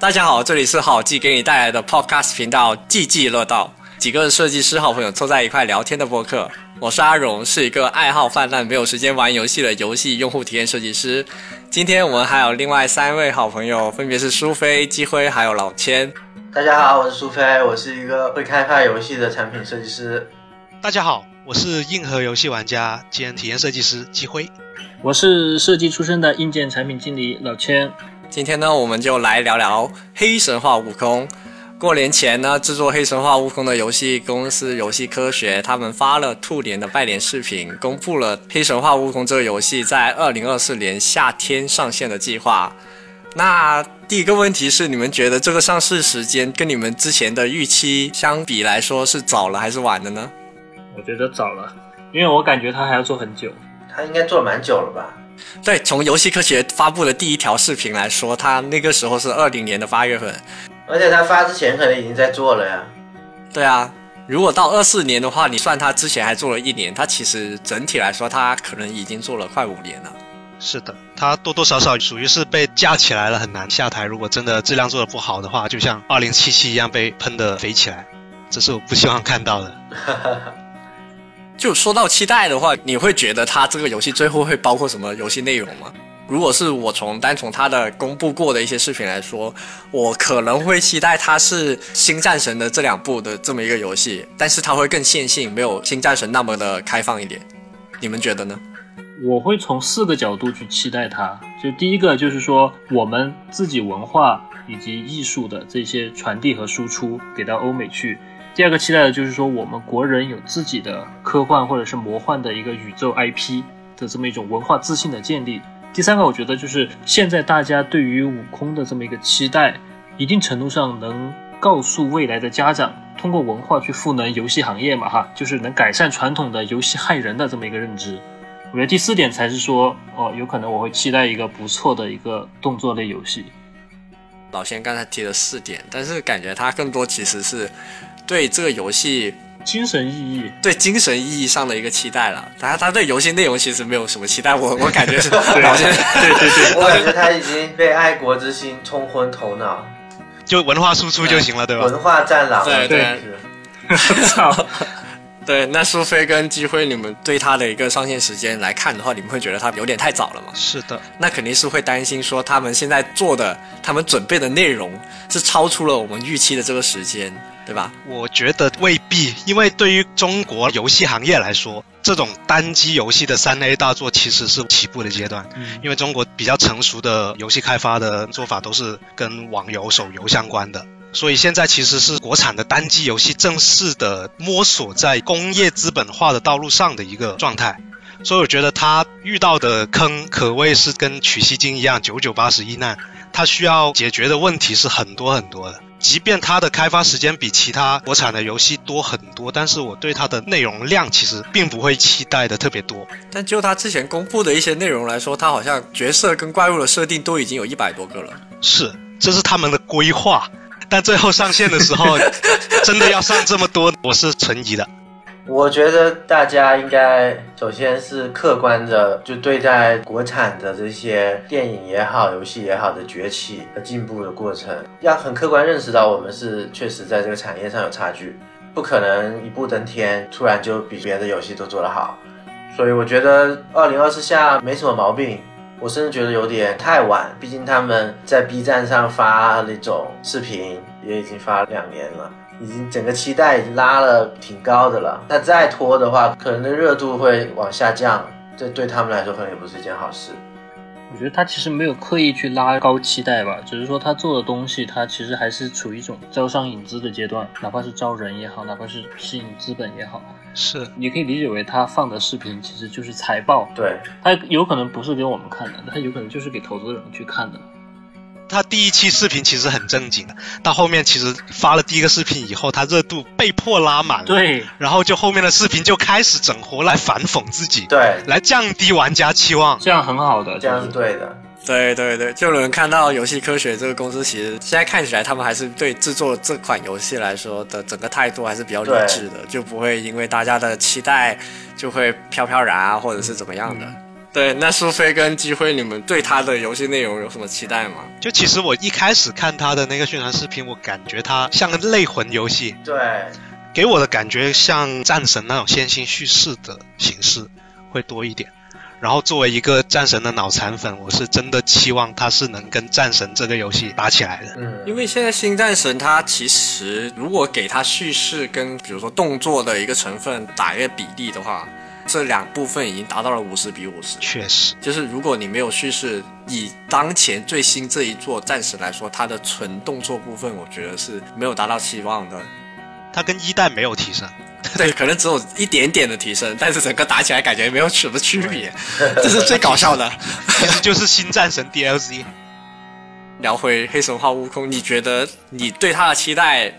大家好，这里是好记给你带来的 Podcast 频道《记记乐道》，几个设计师好朋友凑在一块聊天的播客。我是阿荣，是一个爱好泛滥、没有时间玩游戏的游戏用户体验设计师。今天我们还有另外三位好朋友，分别是苏菲、基辉还有老千。大家好，我是苏菲，我是一个会开发游戏的产品设计师。大家好，我是硬核游戏玩家兼体验设计师基辉。我是设计出身的硬件产品经理老千。今天呢，我们就来聊聊《黑神话：悟空》。过年前呢，制作《黑神话：悟空》的游戏公司游戏科学，他们发了兔年的拜年视频，公布了《黑神话：悟空》这个游戏在二零二四年夏天上线的计划。那第一个问题是，你们觉得这个上市时间跟你们之前的预期相比来说，是早了还是晚的呢？我觉得早了，因为我感觉他还要做很久。他应该做蛮久了吧？对，从游戏科学发布的第一条视频来说，他那个时候是二零年的八月份，而且他发之前可能已经在做了呀。对啊，如果到二四年的话，你算他之前还做了一年，他其实整体来说，他可能已经做了快五年了。是的，他多多少少属于是被架起来了，很难下台。如果真的质量做的不好的话，就像二零七七一样被喷的飞起来，这是我不希望看到的。就说到期待的话，你会觉得它这个游戏最后会包括什么游戏内容吗？如果是我从单从它的公布过的一些视频来说，我可能会期待它是《新战神》的这两部的这么一个游戏，但是它会更线性，没有《新战神》那么的开放一点。你们觉得呢？我会从四个角度去期待它。就第一个就是说，我们自己文化以及艺术的这些传递和输出给到欧美去。第二个期待的就是说，我们国人有自己的科幻或者是魔幻的一个宇宙 IP 的这么一种文化自信的建立。第三个，我觉得就是现在大家对于悟空的这么一个期待，一定程度上能告诉未来的家长，通过文化去赋能游戏行业嘛，哈，就是能改善传统的游戏害人的这么一个认知。我觉得第四点才是说，哦，有可能我会期待一个不错的一个动作类游戏。老先刚才提了四点，但是感觉他更多其实是。对这个游戏精神意义，对精神意义上的一个期待了。他他对游戏内容其实没有什么期待，我我感觉是。对对对，我感觉他已经被爱国之心冲昏头脑，就文化输出就行了，对吧？文化战狼，对对。操。对，那苏菲跟机会，你们对他的一个上线时间来看的话，你们会觉得他有点太早了吗？是的，那肯定是会担心说他们现在做的、他们准备的内容是超出了我们预期的这个时间，对吧？我觉得未必，因为对于中国游戏行业来说，这种单机游戏的三 A 大作其实是起步的阶段，因为中国比较成熟的游戏开发的做法都是跟网游、手游相关的。所以现在其实是国产的单机游戏正式的摸索在工业资本化的道路上的一个状态，所以我觉得他遇到的坑可谓是跟取西经一样九九八十一难，他需要解决的问题是很多很多的。即便它的开发时间比其他国产的游戏多很多，但是我对它的内容量其实并不会期待的特别多。但就它之前公布的一些内容来说，它好像角色跟怪物的设定都已经有一百多个了。是，这是他们的规划。但最后上线的时候，真的要上这么多，我是存疑的。我觉得大家应该首先是客观的，就对待国产的这些电影也好、游戏也好的崛起和进步的过程，要很客观认识到我们是确实在这个产业上有差距，不可能一步登天，突然就比别的游戏都做得好。所以我觉得二零二四下没什么毛病。我甚至觉得有点太晚，毕竟他们在 B 站上发那种视频也已经发两年了，已经整个期待已经拉了挺高的了。那再拖的话，可能的热度会往下降，这对他们来说可能也不是一件好事。我觉得他其实没有刻意去拉高期待吧，只是说他做的东西，他其实还是处于一种招商引资的阶段，哪怕是招人也好，哪怕是吸引资本也好。是，你可以理解为他放的视频其实就是财报，对他有可能不是给我们看的，他有可能就是给投资人去看的。他第一期视频其实很正经的，到后面其实发了第一个视频以后，他热度被迫拉满了，对，然后就后面的视频就开始整活来反讽自己，对，来降低玩家期望，这样很好的，这样是。对的。对对对，就能看到游戏科学这个公司，其实现在看起来，他们还是对制作这款游戏来说的整个态度还是比较理智的，就不会因为大家的期待就会飘飘然啊，或者是怎么样的。对，那苏菲跟机会，你们对他的游戏内容有什么期待吗？就其实我一开始看他的那个宣传视频，我感觉他像个类魂游戏，对，给我的感觉像战神那种线性叙事的形式会多一点。然后作为一个战神的脑残粉，我是真的期望他是能跟战神这个游戏打起来的。嗯，因为现在新战神它其实如果给它叙事跟比如说动作的一个成分打一个比例的话，这两部分已经达到了五十比五十。确实，就是如果你没有叙事，以当前最新这一座战神来说，它的纯动作部分，我觉得是没有达到期望的。它跟一代没有提升。对，可能只有一点点的提升，但是整个打起来感觉没有什么区别，这是最搞笑的。其实就是新战神 DLC。聊回黑神话悟空，你觉得你对他的期待，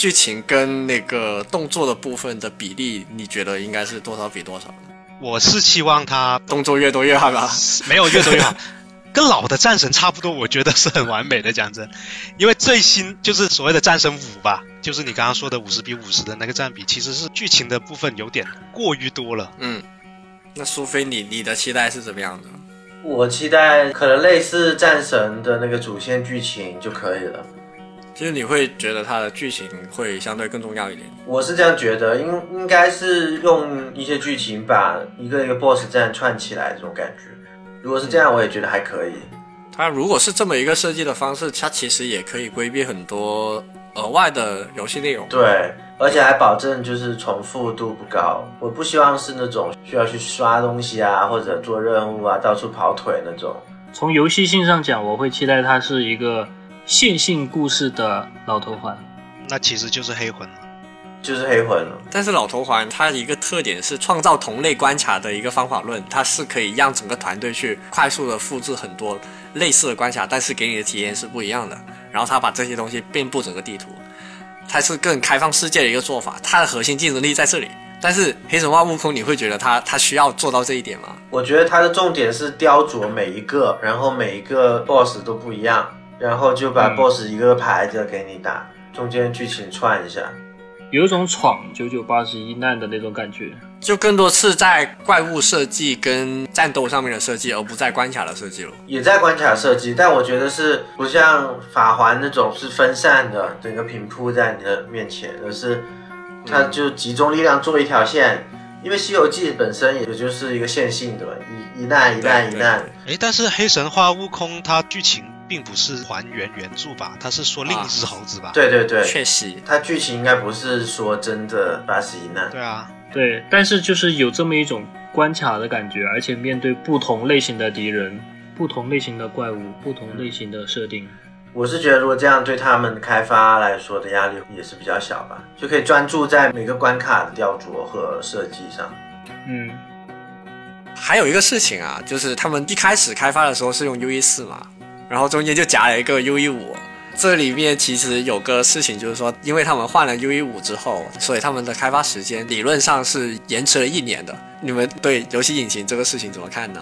剧情跟那个动作的部分的比例，你觉得应该是多少比多少呢？我是期望他动作越多越好吧？没有越多越好，跟老的战神差不多，我觉得是很完美的。讲真，因为最新就是所谓的战神五吧，就是你刚刚说的五十比五十的那个占比，其实是剧情的部分有点过于多了。嗯，那苏菲，你你的期待是怎么样的？我期待可能类似战神的那个主线剧情就可以了。其实你会觉得它的剧情会相对更重要一点。我是这样觉得，应应该是用一些剧情把一个一个 BOSS 战串起来这种感觉。如果是这样，我也觉得还可以。它如果是这么一个设计的方式，它其实也可以规避很多额外的游戏内容。对，而且还保证就是重复度不高。我不希望是那种需要去刷东西啊，或者做任务啊，到处跑腿那种。从游戏性上讲，我会期待它是一个线性故事的老头环。那其实就是黑魂了。就是黑魂了。但是老头环它一个特点是创造同类关卡的一个方法论，它是可以让整个团队去快速的复制很多类似的关卡，但是给你的体验是不一样的。然后它把这些东西遍布整个地图，它是更开放世界的一个做法，它的核心竞争力在这里。但是黑神话悟空，你会觉得它它需要做到这一点吗？我觉得它的重点是雕琢每一个，然后每一个 BOSS 都不一样，然后就把嗯 BOSS 一个排着给你打，中间剧情串一下。有一种闯九九八十一难的那种感觉。就更多是在怪物设计跟战斗上面的设计，而不在关卡的设计了。也在关卡设计，但我觉得是不像法环那种是分散的，整个平铺在你的面前，而是它就集中力量做一条线。因为《西游记》本身也就是一个线性的嘛，一一难一难一难。哎，但是黑神话悟空它剧情并不是还原原著吧？他是说另一只猴子吧？对对对，确实，它剧情应该不是说真的八十一难。对啊，对，但是就是有这么一种关卡的感觉，而且面对不同类型的敌人、不同类型的怪物、不同类型的设定，我是觉得，如果这样对他们开发来说的压力也是比较小吧，就可以专注在每个关卡的雕琢和设计上。嗯，还有一个事情啊，就是他们一开始开发的时候是用 UE 四嘛，然后中间就夹了一个 U 一五。这里面其实有个事情，就是说，因为他们换了 U 一五之后，所以他们的开发时间理论上是延迟了一年的。你们对游戏引擎这个事情怎么看呢？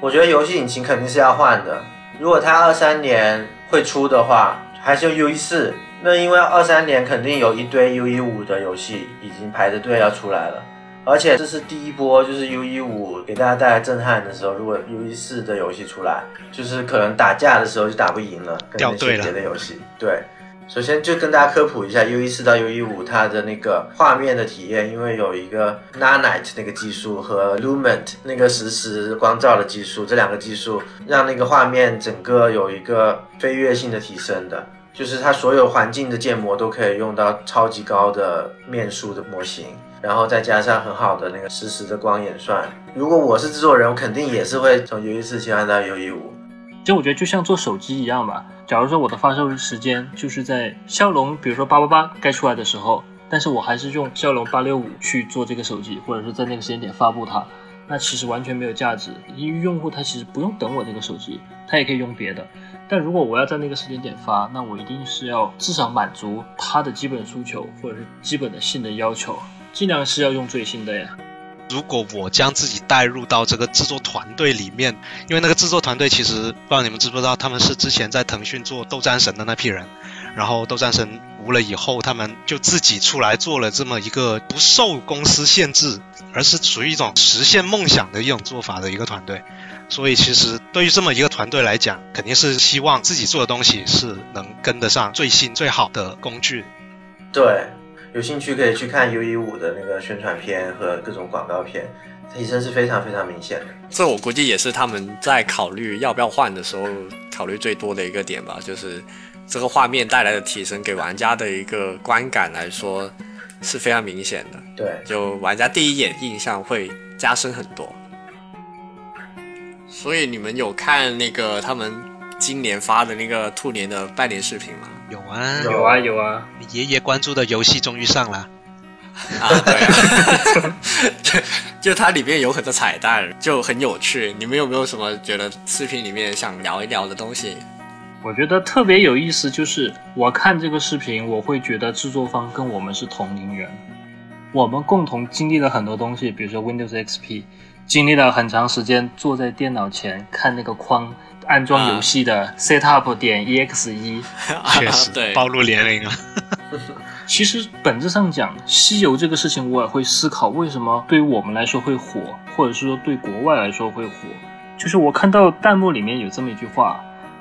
我觉得游戏引擎肯定是要换的。如果它二三年会出的话，还是用 U 一四。那因为二三年肯定有一堆 U 一五的游戏已经排着队要出来了，而且这是第一波，就是 U 一五给大家带来震撼的时候。如果 U 一四的游戏出来，就是可能打架的时候就打不赢了，跟那些别的游戏。对，首先就跟大家科普一下 U 一四到 U 一五它的那个画面的体验，因为有一个 Nanite 那个技术和 Lument 那个实时光照的技术，这两个技术让那个画面整个有一个飞跃性的提升的。就是它所有环境的建模都可以用到超级高的面数的模型，然后再加上很好的那个实时的光演算。如果我是制作人，我肯定也是会从 U 一四切换到 U 一五。其实我觉得就像做手机一样吧。假如说我的发售时间就是在骁龙，比如说八八八该出来的时候，但是我还是用骁龙八六五去做这个手机，或者是在那个时间点发布它，那其实完全没有价值。因为用户他其实不用等我这个手机，他也可以用别的。但如果我要在那个时间点发，那我一定是要至少满足他的基本诉求，或者是基本的性能要求，尽量是要用最新的呀。如果我将自己带入到这个制作团队里面，因为那个制作团队其实不知道你们知不知道，他们是之前在腾讯做斗战神的那批人，然后斗战神无了以后，他们就自己出来做了这么一个不受公司限制，而是属于一种实现梦想的一种做法的一个团队。所以其实对于这么一个团队来讲，肯定是希望自己做的东西是能跟得上最新最好的工具。对，有兴趣可以去看 U 一五的那个宣传片和各种广告片，提升是非常非常明显的。这我估计也是他们在考虑要不要换的时候考虑最多的一个点吧，就是这个画面带来的提升给玩家的一个观感来说是非常明显的，对，就玩家第一眼印象会加深很多。所以你们有看那个他们今年发的那个兔年的拜年视频吗？有啊，有有啊有啊，你爷爷关注的游戏终于上了。啊，对啊，就 就它里面有很多彩蛋，就很有趣。你们有没有什么觉得视频里面想聊一聊的东西？我觉得特别有意思，就是我看这个视频，我会觉得制作方跟我们是同龄人，我们共同经历了很多东西，比如说 Windows XP，经历了很长时间坐在电脑前看那个框安装游戏的 setup 点 exe 一。确实对，暴露年龄了。其实本质上讲，西游这个事情，我也会思考为什么对于我们来说会火，或者是说对国外来说会火。就是我看到弹幕里面有这么一句话：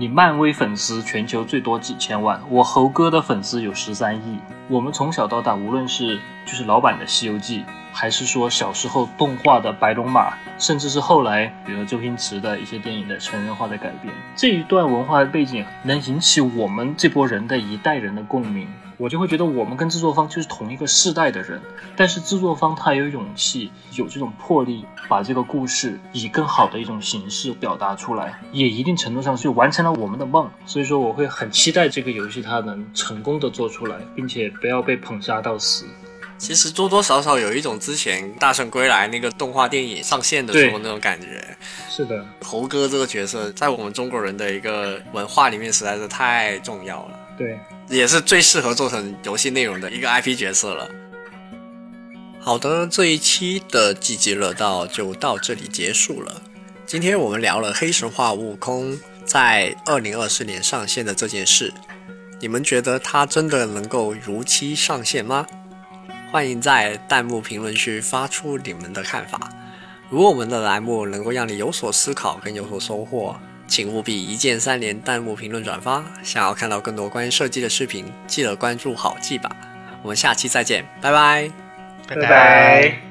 你漫威粉丝全球最多几千万，我猴哥的粉丝有十三亿。我们从小到大，无论是就是老版的《西游记》，还是说小时候动画的《白龙马》，甚至是后来比如周星驰的一些电影的成人化的改编，这一段文化的背景能引起我们这波人的一代人的共鸣。我就会觉得我们跟制作方就是同一个世代的人，但是制作方他有勇气，有这种魄力，把这个故事以更好的一种形式表达出来，也一定程度上是完成了我们的梦。所以说，我会很期待这个游戏它能成功的做出来，并且不要被捧杀到死。其实多多少少有一种之前《大圣归来》那个动画电影上线的时候那种感觉。是的，猴哥这个角色在我们中国人的一个文化里面实在是太重要了，对，也是最适合做成游戏内容的一个 IP 角色了。好的，这一期的积极乐道就到这里结束了。今天我们聊了《黑神话：悟空》在二零二四年上线的这件事，你们觉得它真的能够如期上线吗？欢迎在弹幕评论区发出你们的看法。如果我们的栏目能够让你有所思考跟有所收获，请务必一键三连、弹幕评论、转发。想要看到更多关于设计的视频，记得关注好记吧。我们下期再见，拜拜。拜拜拜。